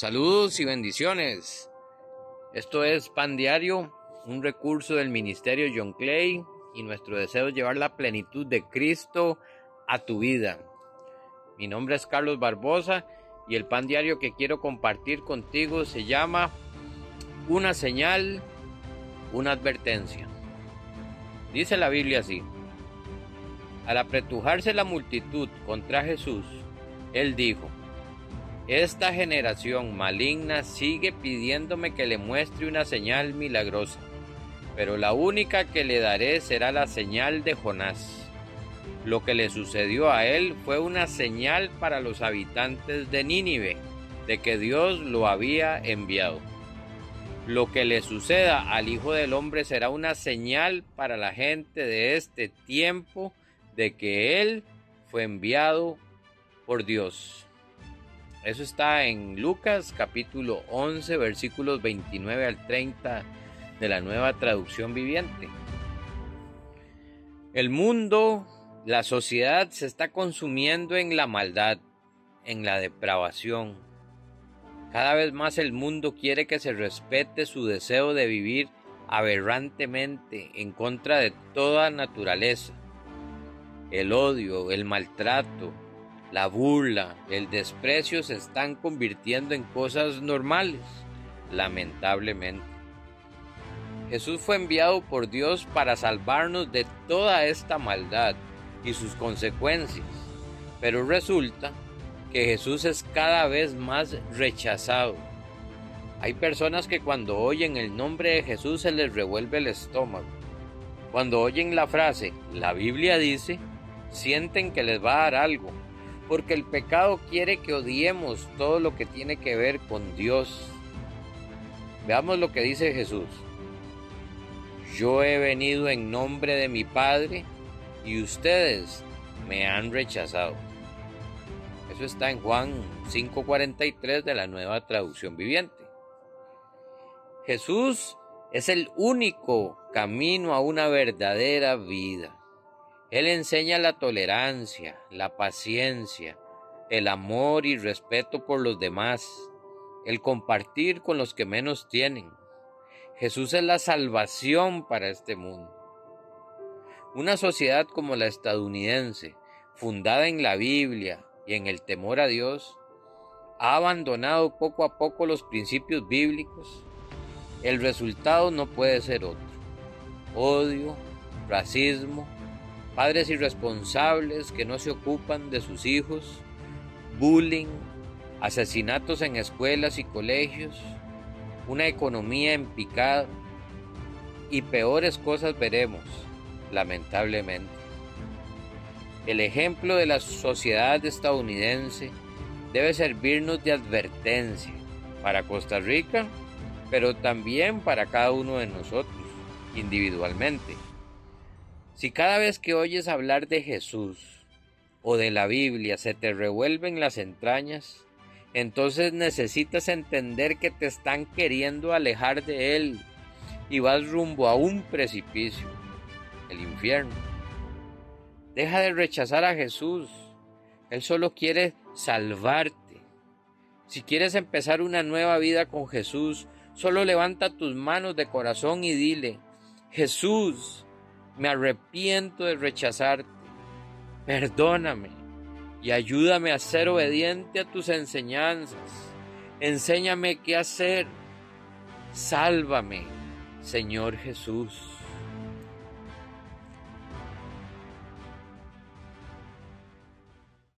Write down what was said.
Saludos y bendiciones. Esto es Pan Diario, un recurso del Ministerio John Clay y nuestro deseo es llevar la plenitud de Cristo a tu vida. Mi nombre es Carlos Barbosa y el pan diario que quiero compartir contigo se llama Una señal, una advertencia. Dice la Biblia así. Al apretujarse la multitud contra Jesús, él dijo, esta generación maligna sigue pidiéndome que le muestre una señal milagrosa, pero la única que le daré será la señal de Jonás. Lo que le sucedió a él fue una señal para los habitantes de Nínive de que Dios lo había enviado. Lo que le suceda al Hijo del Hombre será una señal para la gente de este tiempo de que Él fue enviado por Dios. Eso está en Lucas capítulo 11 versículos 29 al 30 de la nueva traducción viviente. El mundo, la sociedad se está consumiendo en la maldad, en la depravación. Cada vez más el mundo quiere que se respete su deseo de vivir aberrantemente en contra de toda naturaleza. El odio, el maltrato, la burla, el desprecio se están convirtiendo en cosas normales, lamentablemente. Jesús fue enviado por Dios para salvarnos de toda esta maldad y sus consecuencias, pero resulta que Jesús es cada vez más rechazado. Hay personas que cuando oyen el nombre de Jesús se les revuelve el estómago. Cuando oyen la frase, la Biblia dice, sienten que les va a dar algo, porque el pecado quiere que odiemos todo lo que tiene que ver con Dios. Veamos lo que dice Jesús. Yo he venido en nombre de mi Padre y ustedes me han rechazado. Eso está en Juan 5:43 de la nueva traducción viviente. Jesús es el único camino a una verdadera vida. Él enseña la tolerancia, la paciencia, el amor y respeto por los demás, el compartir con los que menos tienen. Jesús es la salvación para este mundo. Una sociedad como la estadounidense, fundada en la Biblia y en el temor a Dios, ha abandonado poco a poco los principios bíblicos. El resultado no puede ser otro. Odio, racismo, padres irresponsables que no se ocupan de sus hijos, bullying, asesinatos en escuelas y colegios, una economía en picado y peores cosas veremos, lamentablemente. El ejemplo de la sociedad estadounidense debe servirnos de advertencia para Costa Rica, pero también para cada uno de nosotros individualmente. Si cada vez que oyes hablar de Jesús o de la Biblia se te revuelven las entrañas, entonces necesitas entender que te están queriendo alejar de Él y vas rumbo a un precipicio, el infierno. Deja de rechazar a Jesús. Él solo quiere salvarte. Si quieres empezar una nueva vida con Jesús, solo levanta tus manos de corazón y dile, Jesús, me arrepiento de rechazarte. Perdóname y ayúdame a ser obediente a tus enseñanzas. Enséñame qué hacer. Sálvame, Señor Jesús.